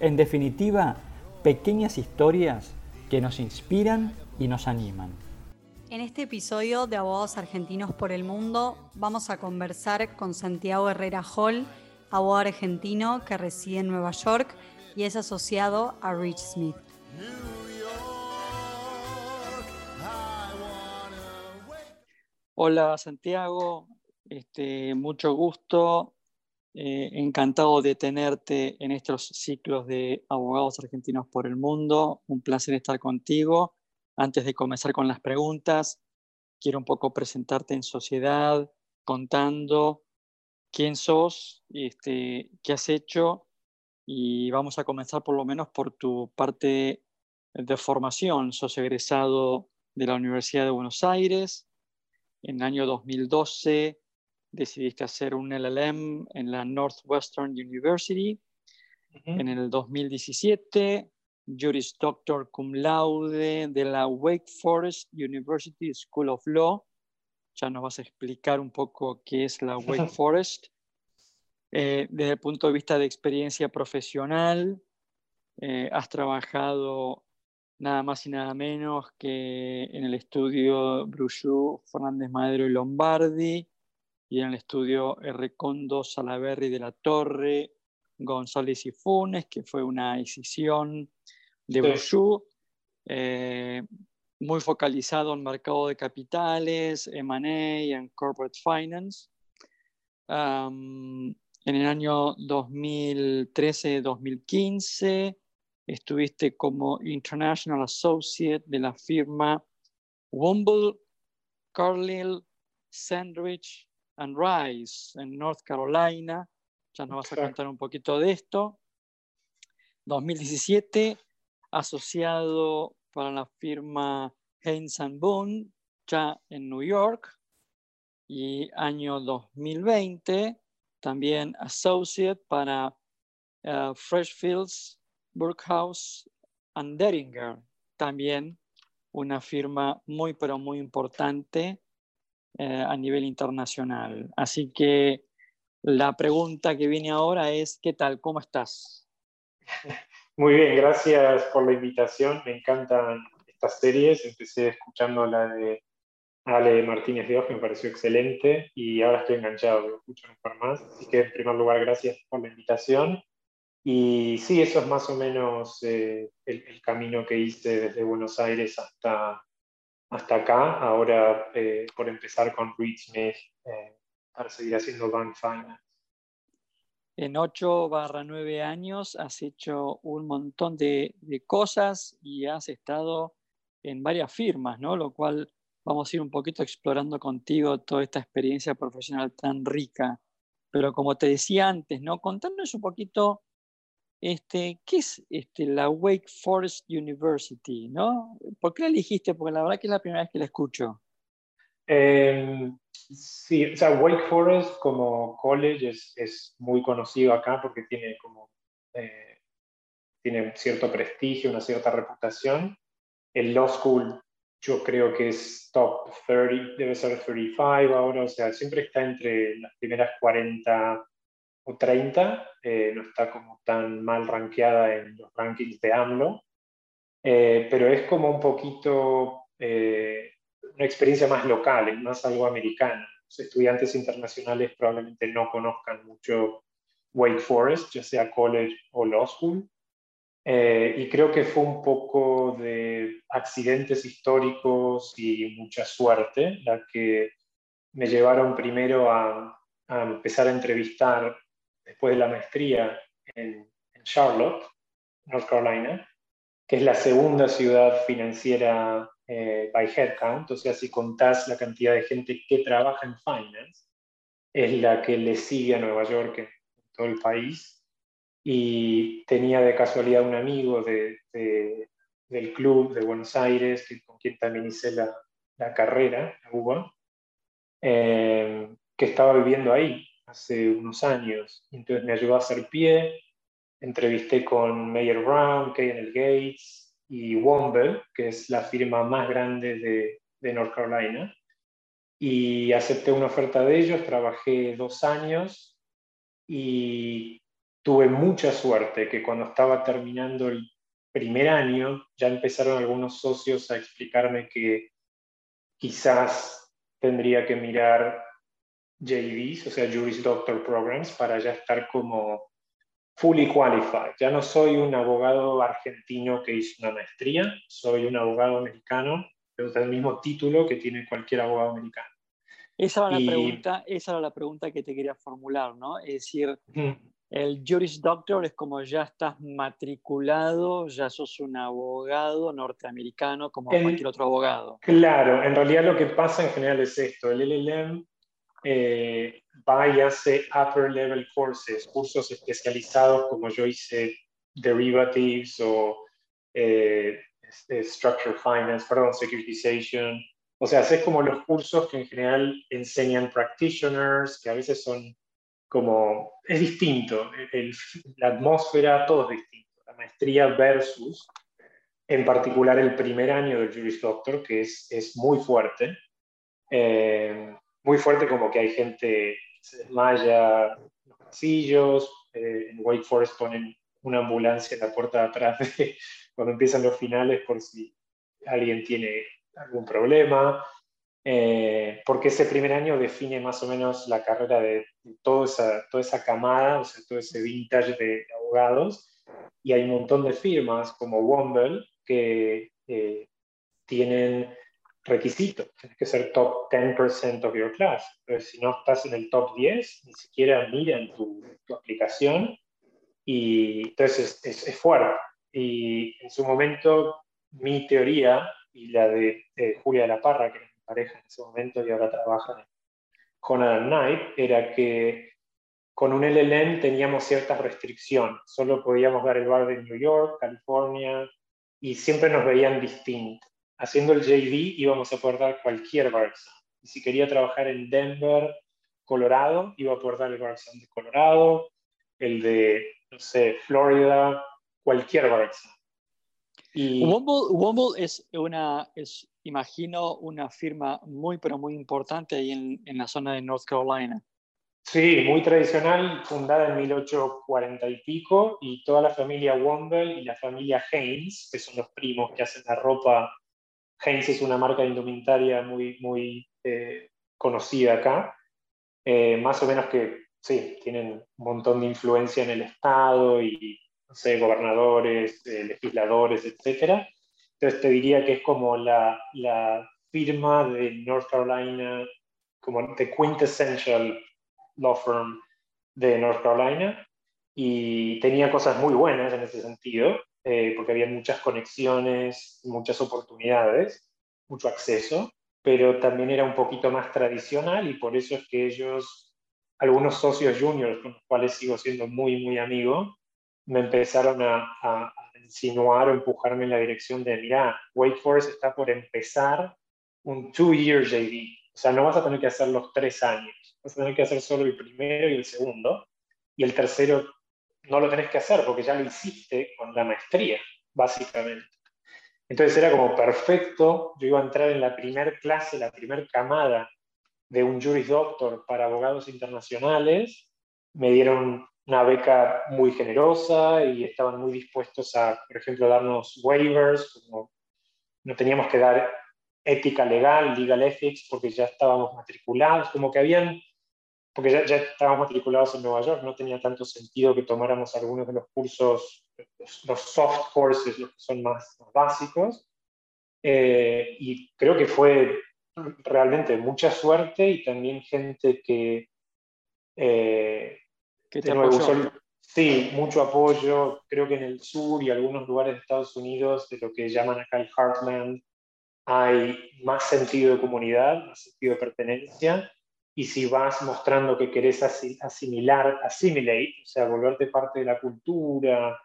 en definitiva, pequeñas historias que nos inspiran y nos animan. En este episodio de Abogados Argentinos por el Mundo vamos a conversar con Santiago Herrera Hall, abogado argentino que reside en Nueva York y es asociado a Rich Smith. Hola Santiago, este, mucho gusto. Eh, encantado de tenerte en estos ciclos de abogados argentinos por el mundo. Un placer estar contigo. Antes de comenzar con las preguntas, quiero un poco presentarte en sociedad, contando quién sos, este, qué has hecho y vamos a comenzar por lo menos por tu parte de formación. Sos egresado de la Universidad de Buenos Aires. En el año 2012 decidiste hacer un LLM en la Northwestern University. En el 2017, Juris Doctor Cum Laude de la Wake Forest University School of Law. Ya nos vas a explicar un poco qué es la Wake Forest. Eh, desde el punto de vista de experiencia profesional, eh, has trabajado nada más y nada menos que en el estudio Bruchou, Fernández Madero y Lombardi, y en el estudio Recondo, Salaberry de la Torre, González y Funes, que fue una decisión de sí. Eh, muy focalizado en mercado de capitales, M&A y en corporate finance. en el año 2013-2015 estuviste como International Associate de la firma Womble, Carlyle, Sandwich and Rice en North Carolina. Ya nos vas a contar un poquito de esto. 2017, asociado para la firma Haynes Boone, ya en New York. Y año 2020, también associate para uh, Freshfields, Burkhouse and Deringer, también una firma muy, pero muy importante eh, a nivel internacional. Así que la pregunta que viene ahora es, ¿qué tal? ¿Cómo estás? Muy bien, gracias por la invitación. Me encantan estas series. Empecé escuchando la de Ale Martínez de me pareció excelente y ahora estoy enganchado, lo escucho un más. Así que en primer lugar, gracias por la invitación. Y sí, eso es más o menos eh, el, camino que hice desde Buenos Aires hasta, hasta acá, ahora eh, por empezar con Reed Smith eh, para seguir haciendo Bank Finance. En 8 barra 9 años has hecho un montón de, de, cosas y has estado en varias firmas, ¿no? Lo cual vamos a ir un poquito explorando contigo toda esta experiencia profesional tan rica. Pero como te decía antes, ¿no? Contándonos un poquito este, ¿qué es este, la Wake Forest University? ¿no? ¿Por qué la elegiste? Porque la verdad que es la primera vez que la escucho. Eh, sí, o sea, Wake Forest como college es, es muy conocido acá porque tiene como eh, tiene cierto prestigio, una cierta reputación. El Law School yo creo que es top 30, debe ser 35 ahora, o sea, siempre está entre las primeras 40 o 30, eh, no está como tan mal rankeada en los rankings de AMLO, eh, pero es como un poquito eh, una experiencia más local, es más algo americano. Los estudiantes internacionales probablemente no conozcan mucho Wake Forest, ya sea college o law school. y creo que fue un poco de accidentes históricos y mucha suerte la que me llevaron primero a, a empezar a entrevistar después de la maestría en, Charlotte, North Carolina, que es la segunda ciudad financiera eh, by headcount, o sea, si contás la cantidad de gente que trabaja en finance, es la que le sigue a Nueva York en todo el país. y tenía de casualidad un amigo de, del club de Buenos Aires, con quien también hice la, la carrera, la UBA, eh, que estaba viviendo ahí hace unos años. Entonces me ayudó a hacer pie, entrevisté con Mayer Brown, K&L Gates y Womble, que es la firma más grande de, de North Carolina, y acepté una oferta de ellos, trabajé dos años y tuve mucha suerte que cuando estaba terminando el primer año ya empezaron algunos socios a explicarme que quizás tendría que mirar JDs, o sea, Juris Doctor Programs, para ya estar como fully qualified. Ya no soy un abogado argentino que hizo una maestría, soy un abogado americano, pero el mismo título que tiene cualquier abogado americano. Esa era, la pregunta, esa era la pregunta que te quería formular, ¿no? Es decir, el Juris Doctor es como ya estás matriculado, ya sos un abogado norteamericano como cualquier otro abogado. Claro, en realidad lo que pasa en general es esto, el LLM eh, hace upper level courses, cursos especializados como yo hice derivatives o eh, este, structured finance, perdón, securitization. O sea, haces como los cursos que en general enseñan practitioners, que a veces son como, es distinto, la atmósfera, todo es distinto. La maestría versus, en particular el primer año del Juris Doctor, que es, es muy fuerte. Eh, muy fuerte como que hay gente en los pasillos, eh, en Wake Forest ponen una ambulancia en la puerta de atrás cuando empiezan los finales por si alguien tiene algún problema, eh, porque ese primer año define más o menos la carrera de, toda, esa, toda esa camada, o sea, todo ese vintage de abogados, y hay un montón de firmas como Womble que eh, tienen requisito, tienes que ser top 10% of your class. Entonces, si no estás en el top 10, ni siquiera miran tu, tu aplicación y entonces es, es, fuerte. Y en su momento, mi teoría y la de, Julia de la Parra, que era mi pareja en ese momento y ahora trabaja con Adam Knight, era que con un LLM teníamos ciertas restricciones. Solo podíamos dar el bar de New York, California, y siempre nos veían distintos haciendo el JD íbamos a poder dar cualquier bar Y si quería trabajar en Denver, Colorado, iba a poder dar el bar de Colorado, el de, no sé, Florida, cualquier bar Y... Womble, es una, es, imagino, una firma muy, pero muy importante ahí en, en la zona de North Carolina. Sí, muy tradicional, fundada en 1840 y pico, y toda la familia Womble y la familia Haynes, que son los primos que hacen la ropa Heinz es una marca de indumentaria muy, muy eh, conocida acá, eh, más o menos que, sí, tienen un montón de influencia en el Estado y, no sé, gobernadores, eh, legisladores, etc. Entonces te diría que es como la, la firma de North Carolina, como the quintessential law firm de North Carolina, y tenía cosas muy buenas en ese sentido. Eh, porque había muchas conexiones, muchas oportunidades, mucho acceso, pero también era un poquito más tradicional y por eso es que ellos, algunos socios juniors con los cuales sigo siendo muy, muy amigo, me empezaron a, a, insinuar o empujarme en la dirección de, mira, Wake Forest está por empezar un two-year JD. O sea, no vas a tener que hacer los tres años, vas a tener que hacer solo el primero y el segundo, y el tercero no lo tenés que hacer porque ya lo hiciste con la maestría, básicamente. Entonces era como perfecto, yo iba a entrar en la primer clase, la primer camada de un Juris Doctor para abogados internacionales, me dieron una beca muy generosa y estaban muy dispuestos a, por ejemplo, darnos waivers, no teníamos que dar ética legal, legal ethics, porque ya estábamos matriculados, como que habían porque ya, ya, estábamos matriculados en Nueva York, no tenía tanto sentido que tomáramos algunos de los cursos, los, soft courses, los que son más, básicos. Eh, y creo que fue realmente mucha suerte y también gente que... Eh, que te apoyó. sí, mucho apoyo. Creo que en el sur y algunos lugares de Estados Unidos, de lo que llaman acá el Heartland, hay más sentido de comunidad, más sentido de pertenencia y si vas mostrando que querés asimilar, assimilate, o sea, volverte parte de la cultura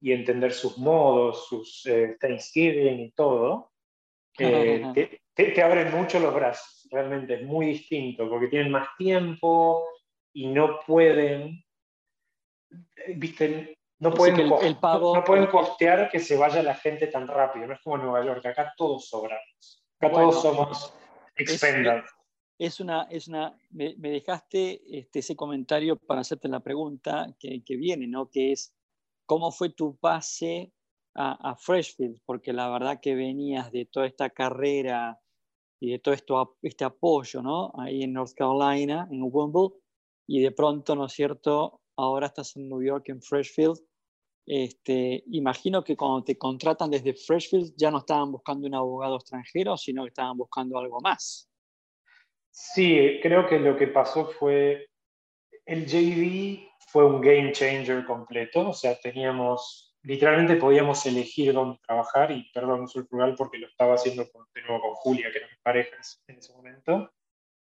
y entender sus modos, sus eh, Thanksgiving y todo, eh, te, abren mucho los brazos, realmente es muy distinto, porque tienen más tiempo y no pueden, viste, no pueden, el, no, pueden costear que se vaya la gente tan rápido, no es como en Nueva York, acá todos sobramos, acá todos somos expenders. Es una, es una, me, dejaste este, ese comentario para hacerte la pregunta que, viene, ¿no? Que es, ¿cómo fue tu pase a, a, Freshfield? Porque la verdad que venías de toda esta carrera y de todo esto, este apoyo, ¿no? Ahí en North Carolina, en Wimbledon, y de pronto, ¿no es cierto? Ahora estás en New York, en Freshfield. Este, imagino que cuando te contratan desde Freshfield ya no estaban buscando un abogado extranjero, sino que estaban buscando algo más. Sí, creo que lo que pasó fue, el JV fue un game changer completo, o sea, teníamos, literalmente podíamos elegir dónde trabajar, y perdón, uso el plural porque lo estaba haciendo con, de nuevo con Julia, que era mi pareja en ese momento.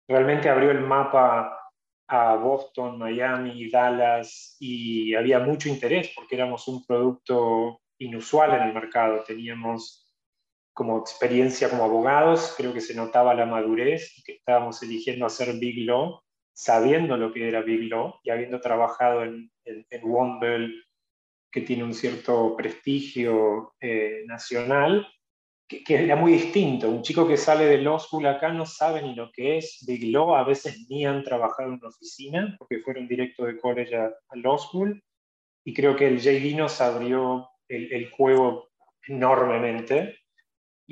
Realmente abrió el mapa a Boston, Miami, Dallas, y había mucho interés porque éramos un producto inusual en el mercado. Teníamos como experiencia como abogados, creo que se notaba la madurez y que estábamos eligiendo hacer Big Law, sabiendo lo que era Big Law y habiendo trabajado en, en, en que tiene un cierto prestigio eh, nacional, que, que, era muy distinto. Un chico que sale de Law School acá no sabe ni lo que es Big Law, a veces ni han trabajado en una oficina, porque fueron directo de college a, a Law School, y creo que el JD nos abrió el, el juego enormemente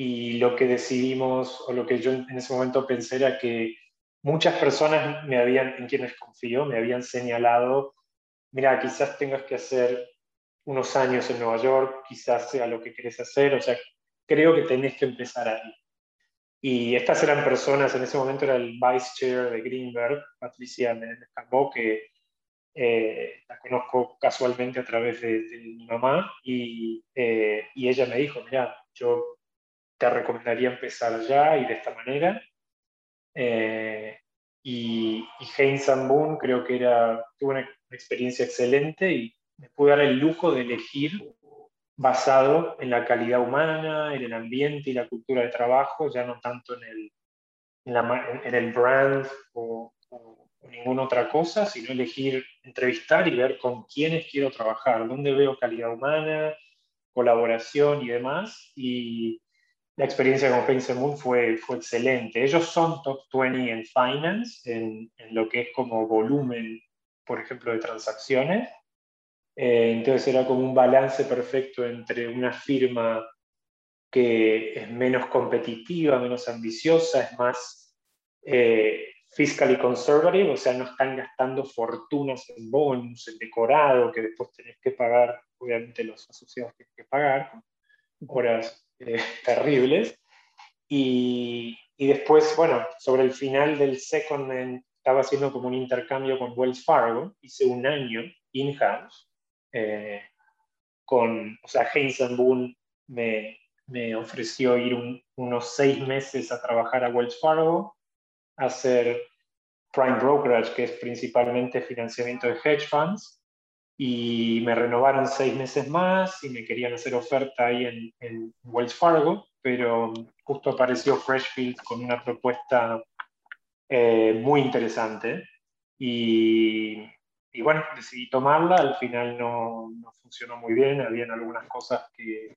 y lo que decidimos, o lo que yo en ese momento pensé era que muchas personas me habían, en quienes confío, me habían señalado, mira, quizás tengas que hacer unos años en Nueva York, quizás sea lo que querés hacer, o sea, creo que tenés que empezar ahí. Y estas eran personas, en ese momento era el vice chair de Greenberg, Patricia Menéndez que eh, la conozco casualmente a través de, mi mamá, y, eh, y ella me dijo, mira, yo te recomendaría empezar ya y de esta manera. Eh, y, y Boone creo que era, tuvo una experiencia excelente y me pude dar el lujo de elegir basado en la calidad humana, en el ambiente y la cultura de trabajo, ya no tanto en el, en, el brand o, o, ninguna otra cosa, sino elegir entrevistar y ver con quiénes quiero trabajar, dónde veo calidad humana, colaboración y demás. Y, la experiencia con Heinz Moon fue, fue excelente. Ellos son top 20 en finance, en, en lo que es como volumen, por ejemplo, de transacciones. Eh, entonces era como un balance perfecto entre una firma que es menos competitiva, menos ambiciosa, es más eh, fiscally conservative, o sea, no están gastando fortunas en bonos, en decorado, que después tenés que pagar, obviamente los asociados tienen que pagar, horas eh, terribles. Y, y, después, bueno, sobre el final del second estaba haciendo como un intercambio con Wells Fargo, hice un año in-house, eh, con, o sea, Heinz Boone me, me ofreció ir unos seis meses a trabajar a Wells Fargo, a hacer prime brokerage, que es principalmente financiamiento de hedge funds, y me renovaron seis meses más y me querían hacer oferta ahí en, Wells Fargo, pero justo apareció Freshfield con una propuesta eh, muy interesante y, y, bueno, decidí tomarla, al final no, no, funcionó muy bien, habían algunas cosas que,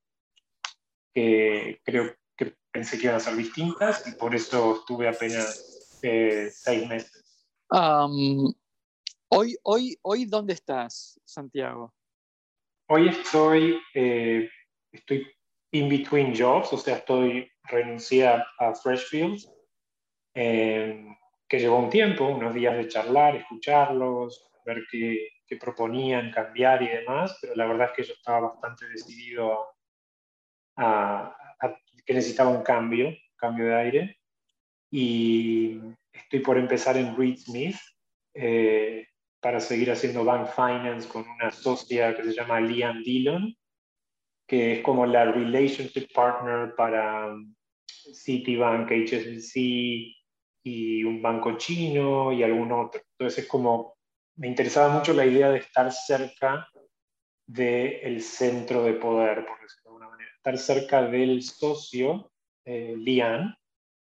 que creo que pensé que iban a ser distintas y por eso estuve apenas eh, seis meses. Hoy, hoy, hoy, ¿dónde estás, Santiago? Hoy estoy, eh, estoy in between jobs, o sea, estoy renunciada a Freshfield, eh, que llevó un tiempo, unos días de charlar, escucharlos, ver qué, qué, proponían, cambiar y demás, pero la verdad es que yo estaba bastante decidido a, a, que necesitaba un cambio, cambio de aire, y estoy por empezar en Reed Smith. Eh, para seguir haciendo bank finance con una socia que se llama Liam Dillon, que es como la relationship partner para um, Citibank, HSBC, y un banco chino y algún otro. Entonces es como, me interesaba mucho la idea de estar cerca del centro de poder, por decirlo de alguna manera, estar cerca del socio, eh, Lian,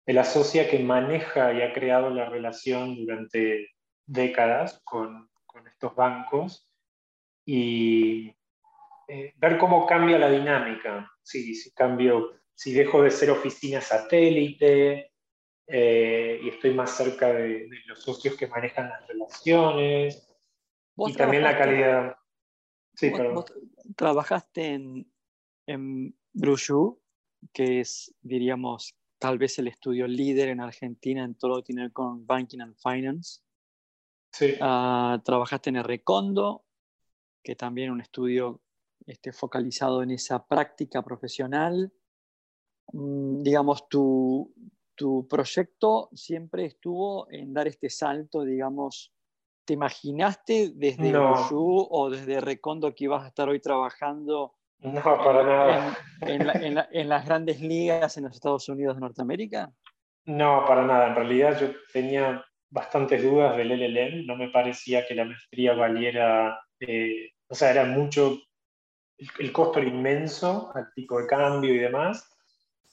de la socia que maneja y ha creado la relación durante décadas con, con estos bancos y eh, ver cómo cambia la dinámica. Si, si, cambio, si dejo de ser oficina satélite eh, y estoy más cerca de, los socios que manejan las relaciones y también la calidad. Sí, trabajaste en, en que es, diríamos, tal vez el estudio líder en Argentina en todo lo que tiene que ver con banking and finance. Sí. Ah, trabajaste en Recondo, que también un estudio este, focalizado en esa práctica profesional. Mm, digamos, tu, tu proyecto siempre estuvo en dar este salto, digamos, ¿te imaginaste desde no. o desde Recondo que ibas a estar hoy trabajando no, para nada. En, las grandes ligas en los Estados Unidos de Norteamérica? No, para nada. En realidad yo tenía bastantes dudas del LLM. No me parecía que la maestría valiera, eh, o sea, era mucho, el, costo era inmenso al tipo de cambio y demás.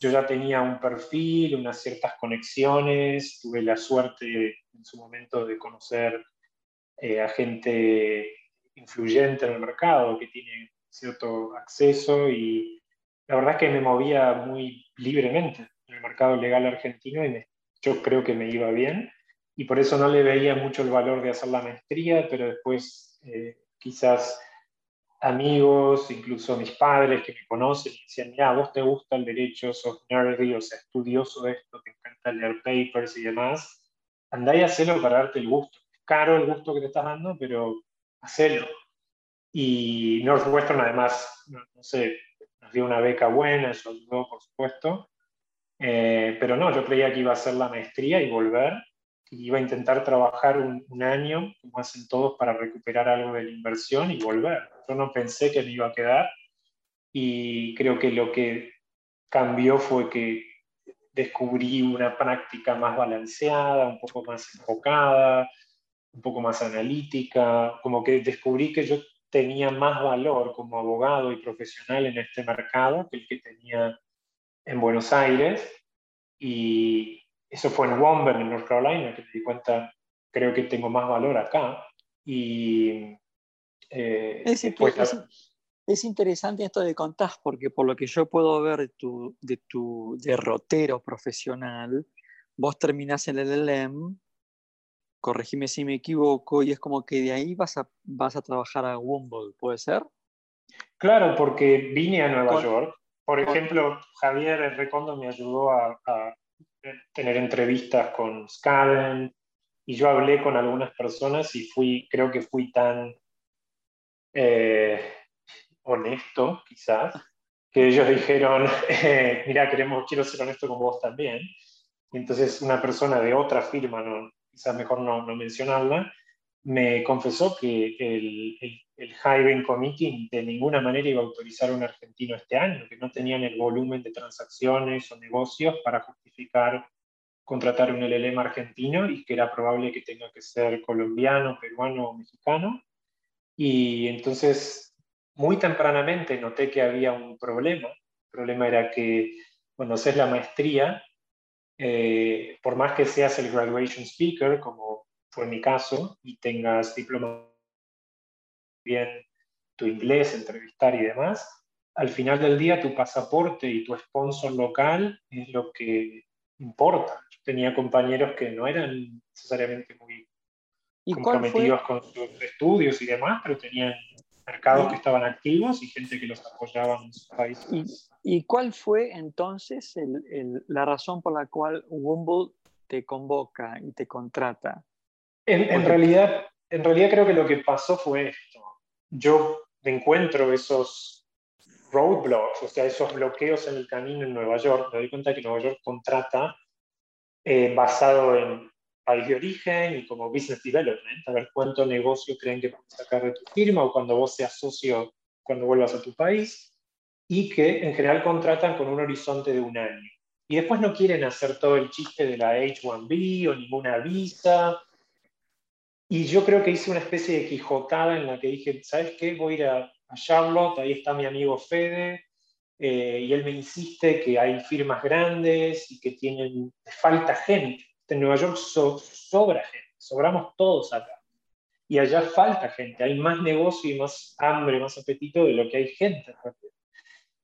Yo ya tenía un perfil, unas ciertas conexiones, tuve la suerte en su momento de conocer eh, a gente influyente en el mercado que tiene cierto acceso y la verdad es que me movía muy libremente en el mercado legal argentino y yo creo que me iba bien y por eso no le veía mucho el valor de hacer la maestría, pero después eh, quizás amigos, incluso mis padres que me conocen, me decían, mira, vos te gusta el derecho, sos nerdy, o sea, estudioso esto, te encanta leer papers y demás, andá y hacelo para darte el gusto. Es caro el gusto que te estás dando, pero hacelo. Y Northwestern además, no, sé, nos dio una beca buena, eso ayudó, por supuesto. Eh, pero no, yo creía que iba a hacer la maestría y volver, iba a intentar trabajar un, un, año, como hacen todos, para recuperar algo de la inversión y volver. Yo no pensé que me iba a quedar y creo que lo que cambió fue que descubrí una práctica más balanceada, un poco más enfocada, un poco más analítica, como que descubrí que yo tenía más valor como abogado y profesional en este mercado que el que tenía en Buenos Aires. Y eso fue en Womber, en North Carolina, que me di cuenta, creo que tengo más valor acá. Y eh, es, es, interesante esto de contás, porque por lo que yo puedo ver de tu, de tu derrotero profesional, vos terminás en el LLM corregime si me equivoco, y es como que de ahí vas a, vas a trabajar a Womble, ¿puede ser? Claro, porque vine a Nueva York. Por ejemplo, Javier Recondo me ayudó a, tener entrevistas con Skaden y yo hablé con algunas personas y fui, creo que fui tan eh, honesto, quizás, que ellos dijeron, eh, mira, queremos, quiero ser honesto con vos también. Y entonces una persona de otra firma, no, quizás mejor no, no mencionarla, me confesó que el, el, el, Hiring Committee de ninguna manera iba a autorizar a un argentino este año, que no tenían el volumen de transacciones o negocios para justificar contratar un LLM argentino y que era probable que tenga que ser colombiano, peruano o mexicano. Y entonces, muy tempranamente noté que había un problema. El problema era que cuando haces la maestría, eh, por más que seas el graduation speaker, como fue mi caso, y tengas diploma bien tu inglés, entrevistar y demás, al final del día tu pasaporte y tu sponsor local es lo que importa. Yo tenía compañeros que no eran necesariamente muy comprometidos con sus estudios y demás, pero tenían mercados que estaban activos y gente que los apoyaba en sus países. ¿Y cuál fue entonces la razón por la cual Wumble te convoca y te contrata? En, realidad, en realidad creo que lo que pasó fue esto. Yo encuentro esos roadblocks, o sea, esos bloqueos en el camino en Nueva York. Me doy cuenta que Nueva York contrata eh, basado en país de origen y como business development, a ver cuánto negocio creen que pueden sacar de tu firma o cuando vos seas socio cuando vuelvas a tu país y que en general contratan con un horizonte de un año. y después no quieren hacer todo el chiste de la H1B o ninguna visa. Y yo creo que hice una especie de quijotada en la que dije, ¿sabes qué? Voy a ir a, Charlotte, ahí está mi amigo Fede, eh, y él me insiste que hay firmas grandes y que tienen, falta gente. En Nueva York sobra gente, sobramos todos acá. Y allá falta gente, hay más negocio y más hambre, más apetito de lo que hay gente.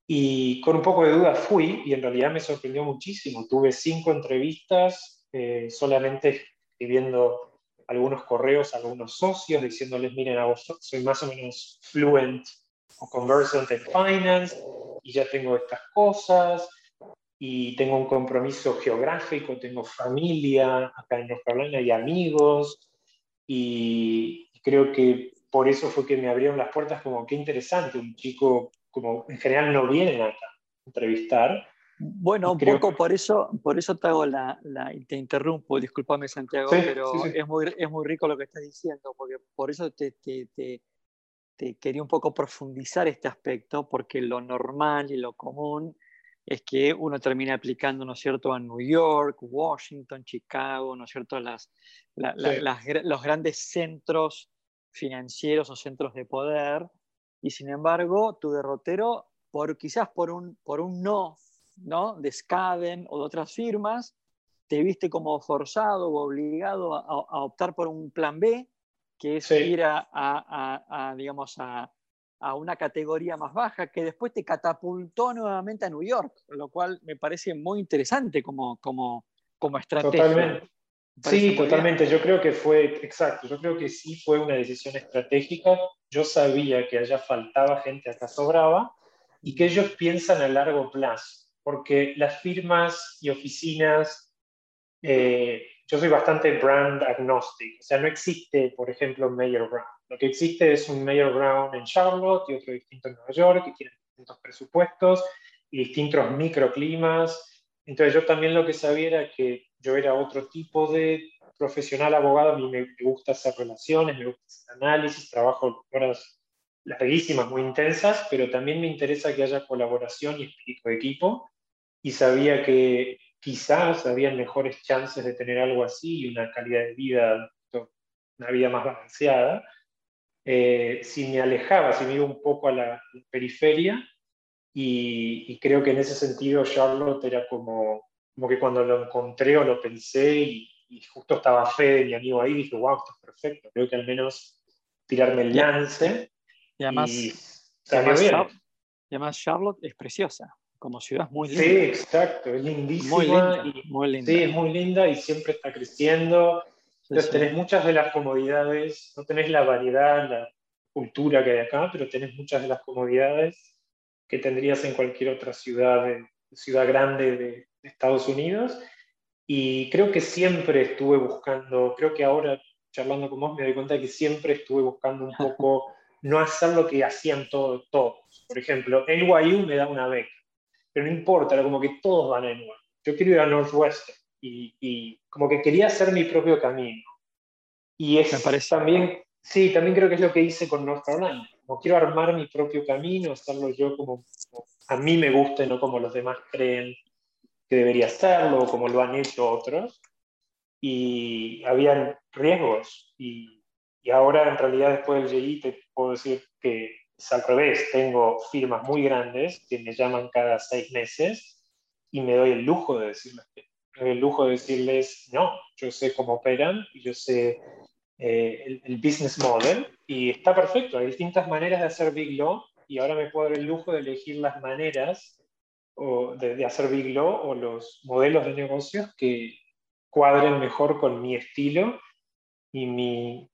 Y con un poco de duda fui y en realidad me sorprendió muchísimo. Tuve cinco entrevistas, eh, solamente escribiendo algunos correos a algunos socios diciéndoles, miren, soy más o menos fluent o conversant en finance y ya tengo estas cosas y tengo un compromiso geográfico, tengo familia acá en North Carolina y amigos y creo que por eso fue que me abrieron las puertas como qué interesante, un chico como en general no vienen acá a entrevistar. Bueno, un poco por eso, por eso te hago la, la te interrumpo, discúlpame Santiago, pero Es, muy, es muy rico lo que estás diciendo, porque por eso te, te, te, te, quería un poco profundizar este aspecto, porque lo normal y lo común es que uno termina aplicando, ¿no es cierto?, a New York, Washington, Chicago, ¿no es cierto?, las, las, los grandes centros financieros o centros de poder, y sin embargo tu derrotero, por, quizás por un, por un no, ¿no? de Skaden o de otras firmas, te viste como forzado o obligado a, optar por un plan B, que es ir a, a, digamos, a, una categoría más baja, que después te catapultó nuevamente a New York, lo cual me parece muy interesante como, como, como estrategia. Totalmente. Sí, totalmente. Yo creo que fue, exacto, yo creo que sí fue una decisión estratégica. Yo sabía que allá faltaba gente, acá sobraba, y que ellos piensan a largo plazo, porque las firmas y oficinas, eh, yo soy bastante brand agnostic, o sea, no existe, por ejemplo, Mayor Brown. Lo que existe es un Mayor Brown en Charlotte y otro distinto en Nueva York, que tienen distintos presupuestos y distintos microclimas. Entonces yo también lo que sabía era que yo era otro tipo de profesional abogado, a mí me, gusta hacer relaciones, me gusta hacer análisis, trabajo horas larguísimas, muy intensas, pero también me interesa que haya colaboración y espíritu de equipo, y sabía que quizás había mejores chances de tener algo así y una calidad de vida, una vida más balanceada, eh, si me alejaba, si me iba un poco a la periferia, y, y creo que en ese sentido Charlotte era como como que cuando lo encontré o lo pensé y, justo estaba Fede, mi amigo ahí, dije, wow, esto es perfecto, creo que al menos tirarme el lance. Y además, y además, Charlotte es preciosa, como ciudad es muy linda. Sí, exacto, es lindísima. Muy linda, muy linda. Sí, es muy linda y siempre está creciendo. Entonces tenés muchas de las comodidades, no tenés la variedad, la cultura que hay acá, pero tenés muchas de las comodidades que tendrías en cualquier otra ciudad, ciudad grande de, Estados Unidos y creo que siempre estuve buscando, creo que ahora charlando con vos me doy cuenta de que siempre estuve buscando un poco no hacer lo que hacían todos. todos. Por ejemplo, NYU me da una beca, pero no importa, era como que todos van a NYU. Yo quiero ir a Northwestern y, y como que quería hacer mi propio camino. Y es me parece... también, sí, también creo que es lo que hice con North Carolina. Como quiero armar mi propio camino, hacerlo yo como, como a mí me gusta, no como los demás creen que debería hacerlo, como lo han hecho otros, y habían riesgos. Y, y ahora, en realidad, después del GI, te puedo decir que es al revés. Tengo firmas muy grandes que me llaman cada seis meses y me doy el lujo de decirles, el lujo de decirles, no, yo sé cómo operan yo sé eh, el, el, business model y está perfecto. Hay distintas maneras de hacer Big Law y ahora me puedo dar el lujo de elegir las maneras o de, hacer Big Law o los modelos de negocios que cuadren mejor con mi estilo y mi,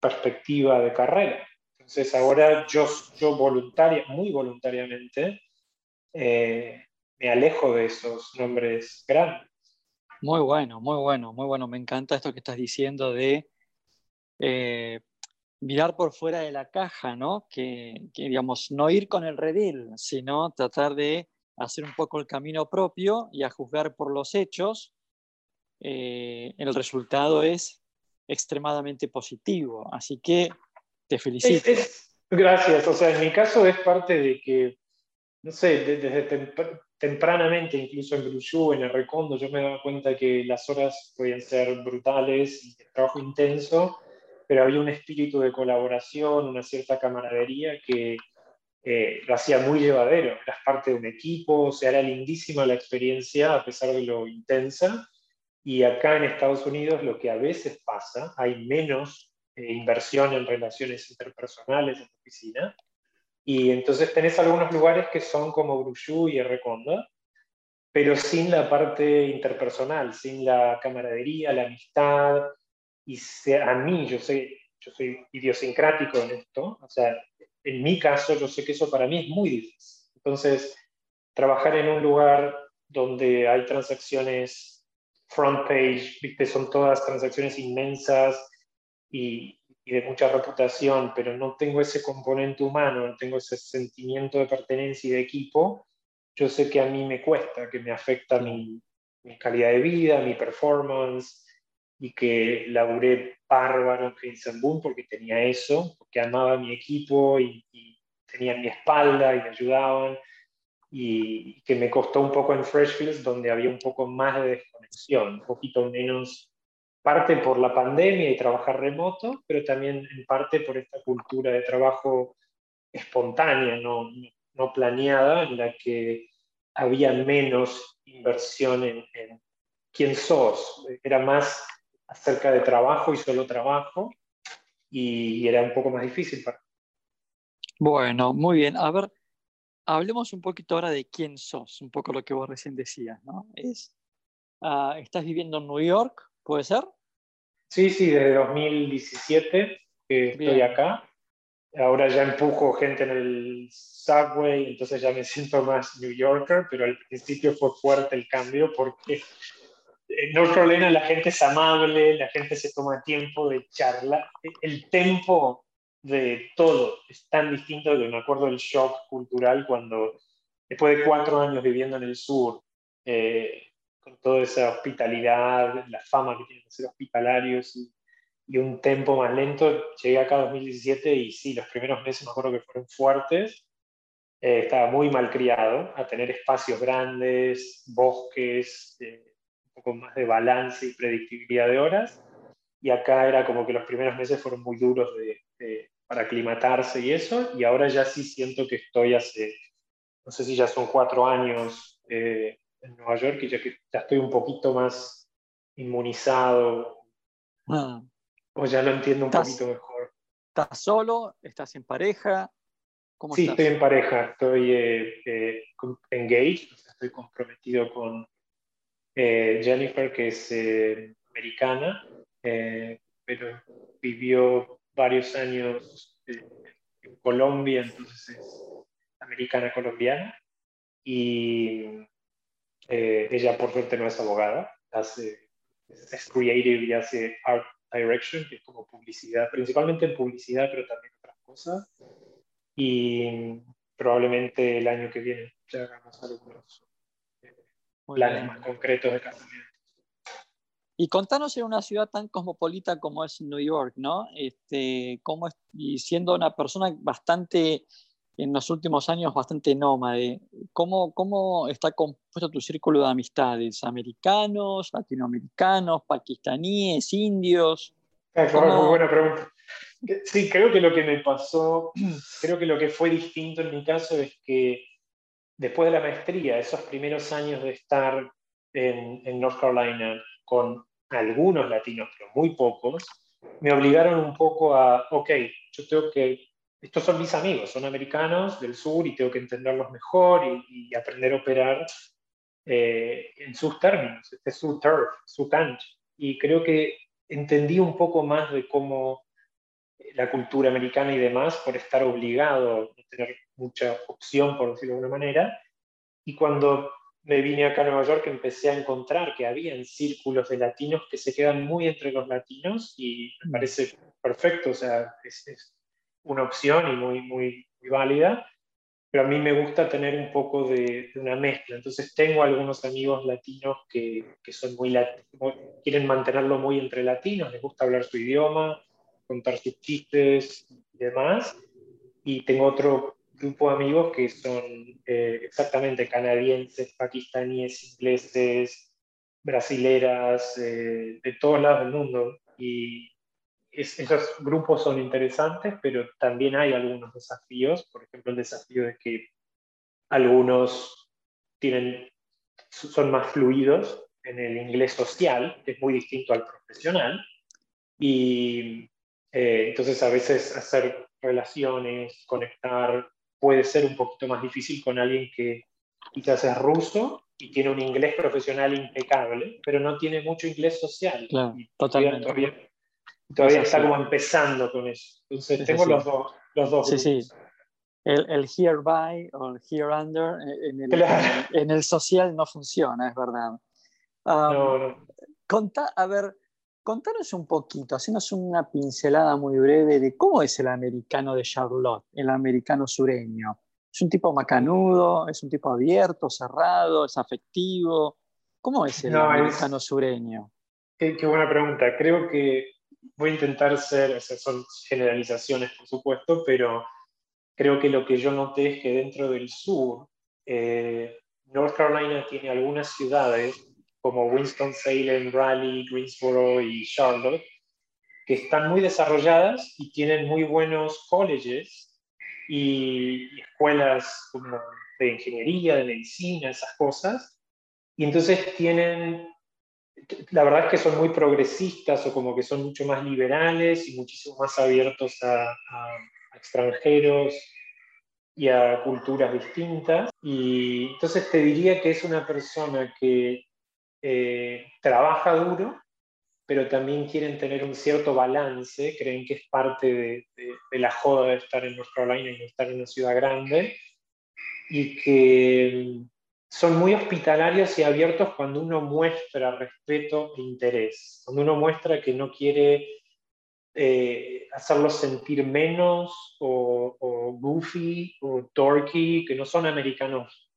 perspectiva de carrera. Entonces ahora yo, yo voluntaria, muy voluntariamente eh, me alejo de esos nombres grandes. Muy bueno, muy bueno, muy bueno. Me encanta esto que estás diciendo de eh, mirar por fuera de la caja, ¿no? Que, digamos, no ir con el redil, sino tratar de hacer un poco el camino propio y a juzgar por los hechos, eh, el resultado es extremadamente positivo. Así que te felicito. gracias. O sea, en mi caso es parte de que no sé, desde tempranamente, incluso en Brujú, en el Recondo, yo me daba cuenta que las horas podían ser brutales y el trabajo intenso, pero había un espíritu de colaboración, una cierta camaradería que eh, lo hacía muy llevadero. Eras parte de un equipo, o sea, era lindísima la experiencia a pesar de lo intensa. Y acá en Estados Unidos lo que a veces pasa, hay menos eh, inversión en relaciones interpersonales en la oficina. Y entonces tenés algunos lugares que son como Brujú y Reconda, pero sin la parte interpersonal, sin la camaradería, la amistad. Y a mí, yo, sé, yo soy idiosincrático en esto, o sea, en mi caso, yo sé que eso para mí es muy difícil. Entonces, trabajar en un lugar donde hay transacciones front page, ¿viste? son todas transacciones inmensas y, de mucha reputación, pero no tengo ese componente humano, no tengo ese sentimiento de pertenencia y de equipo, yo sé que a mí me cuesta, que me afecta mi, mi calidad de vida, mi performance, y que laburé bárbaro en Boom porque tenía eso, porque amaba a mi equipo y, y tenían mi espalda y me ayudaban, y que me costó un poco en Freshfields, donde había un poco más de un poquito menos, parte por la pandemia y trabajar remoto, pero también en parte por esta cultura de trabajo espontánea, no, no planeada, en la que había menos inversión en, en quién sos, era más acerca de trabajo y solo trabajo y era un poco más difícil para Bueno, muy bien. A ver, hablemos un poquito ahora de quién sos, un poco lo que vos recién decías, ¿no? Es, uh, ¿Estás viviendo en New York? ¿Puede ser? Sí, sí, desde 2017 que estoy acá. Ahora ya empujo gente en el subway, entonces ya me siento más New Yorker, pero al principio fue fuerte el cambio porque en North Carolina la gente es amable, la gente se toma tiempo de charlar. El tempo de todo es tan distinto que me acuerdo del shock cultural cuando, después de cuatro años viviendo en el sur, eh, con toda esa hospitalidad, la fama que tienen de ser hospitalarios y, un tempo más lento, llegué acá en 2017 y sí, los primeros meses me acuerdo que fueron fuertes. Eh, estaba muy mal criado a tener espacios grandes, bosques. Eh, con más de balance y predictibilidad de horas. Y acá era como que los primeros meses fueron muy duros de, para aclimatarse y eso. Y ahora ya sí siento que estoy hace, no sé si ya son cuatro años eh, en Nueva York y ya que ya estoy un poquito más inmunizado. Ah. O ya lo entiendo un poquito mejor. ¿Estás solo? ¿Estás en pareja? ¿Cómo sí, estoy en pareja, estoy eh, eh, engaged, estoy comprometido con, eh, Jennifer, que es eh, americana, eh, pero vivió varios años en Colombia, entonces es americana colombiana. Y ella, por suerte, no es abogada, hace, es creative y hace art direction, que es como publicidad, principalmente en publicidad, pero también otras cosas. Y probablemente el año que viene ya hagamos algunos planes más concretos de casamiento. Y contanos en una ciudad tan cosmopolita como es New York, ¿no? Este, cómo es, y siendo una persona bastante, en los últimos años, bastante nómade, ¿cómo, cómo está compuesto tu círculo de amistades? ¿Americanos, latinoamericanos, pakistaníes, indios? muy buena pregunta. Sí, creo que lo que me pasó, creo que lo que fue distinto en mi caso es que después de la maestría, esos primeros años de estar en, North Carolina con algunos latinos, pero muy pocos, me obligaron un poco a, ok, yo tengo que, estos son mis amigos, son americanos del sur y tengo que entenderlos mejor y, aprender a operar eh, en sus términos, este es su turf, su cancha. Y creo que entendí un poco más de cómo la cultura americana y demás por estar obligado a tener mucha opción, por decirlo de alguna manera. Y cuando me vine acá a Nueva York empecé a encontrar que había círculos de latinos que se quedan muy entre los latinos y me mm. parece perfecto, o sea, es, una opción y muy, muy, válida, pero a mí me gusta tener un poco de, una mezcla. Entonces tengo algunos amigos latinos que, que son muy latinos, quieren mantenerlo muy entre latinos, les gusta hablar su idioma, contar sus chistes y demás. Y tengo otro grupo de amigos que son eh, exactamente canadienses, pakistaníes, ingleses, brasileras, eh, de todos lados del mundo. Y esos grupos son interesantes, pero también hay algunos desafíos. Por ejemplo, el desafío de que algunos tienen, son más fluidos en el inglés social, que es muy distinto al profesional. Y eh, entonces a veces hacer relaciones, conectar, puede ser un poquito más difícil con alguien que quizás es ruso y tiene un inglés profesional impecable, pero no tiene mucho inglés social. totalmente. Todavía, está como empezando con eso. Entonces tengo los dos. Los dos sí, sí. El, el hereby o el here under en el, en el, social no funciona, es verdad. no, no. Conta, a ver, Contanos un poquito, hacenos una pincelada muy breve de cómo es el americano de Charlotte, el americano sureño. ¿Es un tipo macanudo? ¿Es un tipo abierto, cerrado? ¿Es afectivo? ¿Cómo es el americano sureño? Qué, buena pregunta. Creo que voy a intentar ser, esas son generalizaciones por supuesto, pero creo que lo que yo noté es que dentro del sur, eh, North Carolina tiene algunas ciudades como Winston-Salem, Raleigh, Greensboro y Charlotte, que están muy desarrolladas y tienen muy buenos colleges y, escuelas como de ingeniería, de medicina, esas cosas. Y entonces tienen, la verdad es que son muy progresistas o como que son mucho más liberales y muchísimo más abiertos a, a extranjeros y a culturas distintas. Y entonces te diría que es una persona que eh, trabaja duro, pero también quieren tener un cierto balance, creen que es parte de, la joda de estar en North Carolina y de estar en una ciudad grande, y que son muy hospitalarios y abiertos cuando uno muestra respeto e interés, cuando uno muestra que no quiere eh, hacerlos sentir menos o, o, goofy o dorky, que no son americanos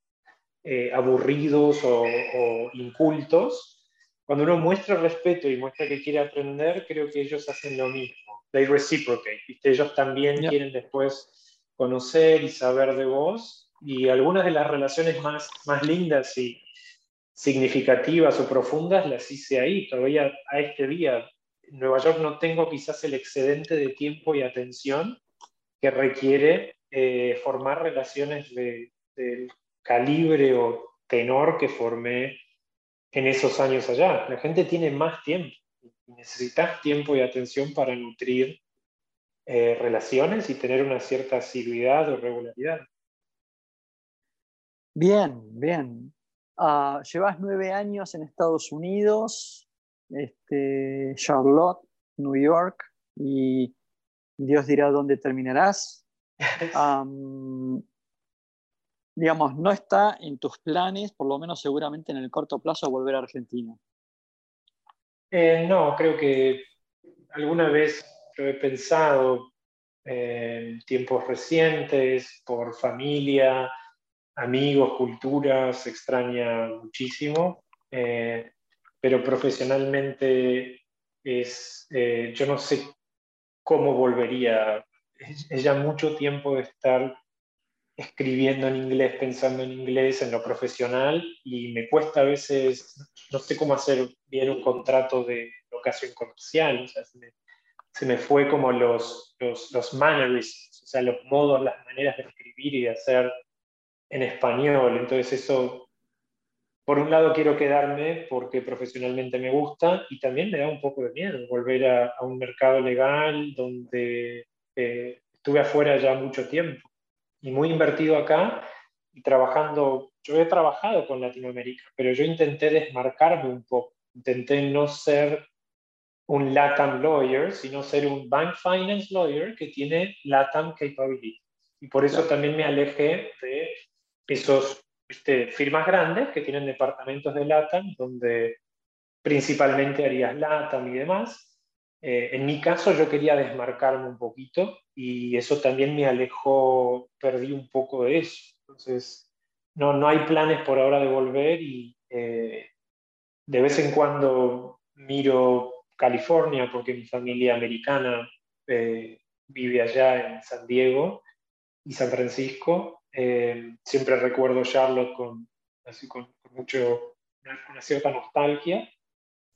eh, aburridos o, incultos, cuando uno muestra respeto y muestra que quiere aprender, creo que ellos hacen lo mismo. They reciprocate. Ellos también quieren después conocer y saber de vos. Y algunas de las relaciones más, más lindas y significativas o profundas las hice ahí. Todavía a este día, en Nueva York no tengo quizás el excedente de tiempo y atención que requiere eh, formar relaciones de, de, calibre o tenor que formé en esos años allá. La gente tiene más tiempo y necesitas tiempo y atención para nutrir eh, relaciones y tener una cierta asiduidad o regularidad. Bien, bien. Ah, llevas nueve años en Estados Unidos, este, Charlotte, New York, y Dios dirá dónde terminarás. digamos, no está en tus planes, por lo menos seguramente en el corto plazo, volver a Argentina? Eh, no, creo que alguna vez lo he pensado en tiempos recientes, por familia, amigos, culturas, extraña muchísimo, eh, pero profesionalmente es, eh, yo no sé cómo volvería. Es ya mucho tiempo de estar escribiendo en inglés, pensando en inglés, en lo profesional, y me cuesta a veces, no sé cómo hacer bien un contrato de locación comercial, o sea, se, me, fue como los, los, los mannerisms, o sea, los modos, las maneras de escribir y de hacer en español, entonces eso, por un lado quiero quedarme porque profesionalmente me gusta, y también me da un poco de miedo volver a, un mercado legal donde eh, estuve afuera ya mucho tiempo y muy invertido acá y trabajando, yo he trabajado con Latinoamérica, pero yo intenté desmarcarme un poco, intenté no ser un LATAM lawyer, sino ser un bank finance lawyer que tiene LATAM capabilities. Y por eso también me alejé de esos este, firmas grandes que tienen departamentos de LATAM, donde principalmente harías LATAM y demás, eh, en mi caso yo quería desmarcarme un poquito y eso también me alejó, perdí un poco de eso. Entonces, no, no hay planes por ahora de volver y eh, de vez en cuando miro California porque mi familia americana eh, vive allá en San Diego y San Francisco. Eh, siempre recuerdo Charlotte con, así con, mucho, una, cierta nostalgia,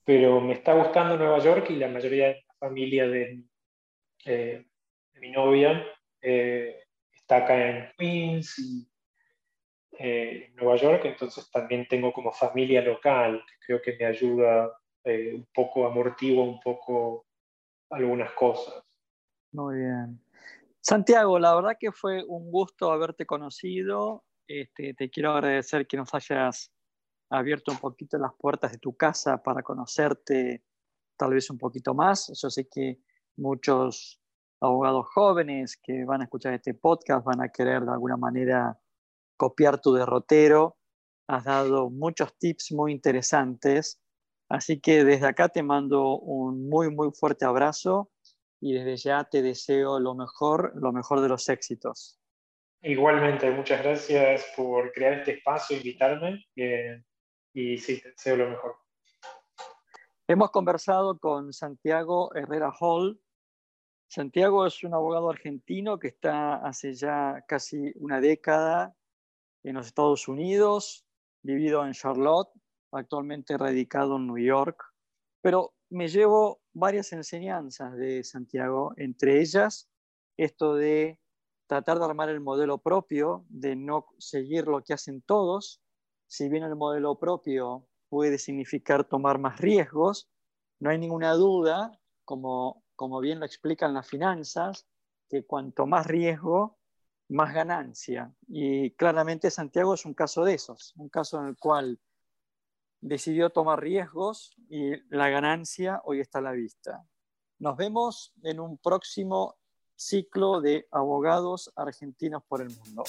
pero me está gustando Nueva York y la mayoría de la familia de, eh, mi novia eh, está acá en Queens y en Nueva York, entonces también tengo como familia local, que creo que me ayuda un poco, amortigua un poco algunas cosas. Muy bien. Santiago, la verdad que fue un gusto haberte conocido. Este, te quiero agradecer que nos hayas abierto un poquito las puertas de tu casa para conocerte tal vez un poquito más. Yo sé que muchos abogados jóvenes que van a escuchar este podcast van a querer de alguna manera copiar tu derrotero. Has dado muchos tips muy interesantes. Así que desde acá te mando un muy, muy fuerte abrazo y desde ya te deseo lo mejor, lo mejor de los éxitos. Igualmente, muchas gracias por crear este espacio, invitarme eh, y sí, te deseo lo mejor. Hemos conversado con Santiago Herrera Hall. Santiago es un abogado argentino que está hace ya casi una década en los Estados Unidos, vivido en Charlotte, actualmente radicado en New York, pero me llevo varias enseñanzas de Santiago, entre ellas esto de tratar de armar el modelo propio, de no seguir lo que hacen todos. Si bien el modelo propio puede significar tomar más riesgos, no hay ninguna duda, como, como bien lo explican las finanzas, que cuanto más riesgo, más ganancia. Y claramente Santiago es un caso de esos, un caso en el cual decidió tomar riesgos y la ganancia hoy está a la vista. Nos vemos en un próximo ciclo de abogados argentinos por el mundo.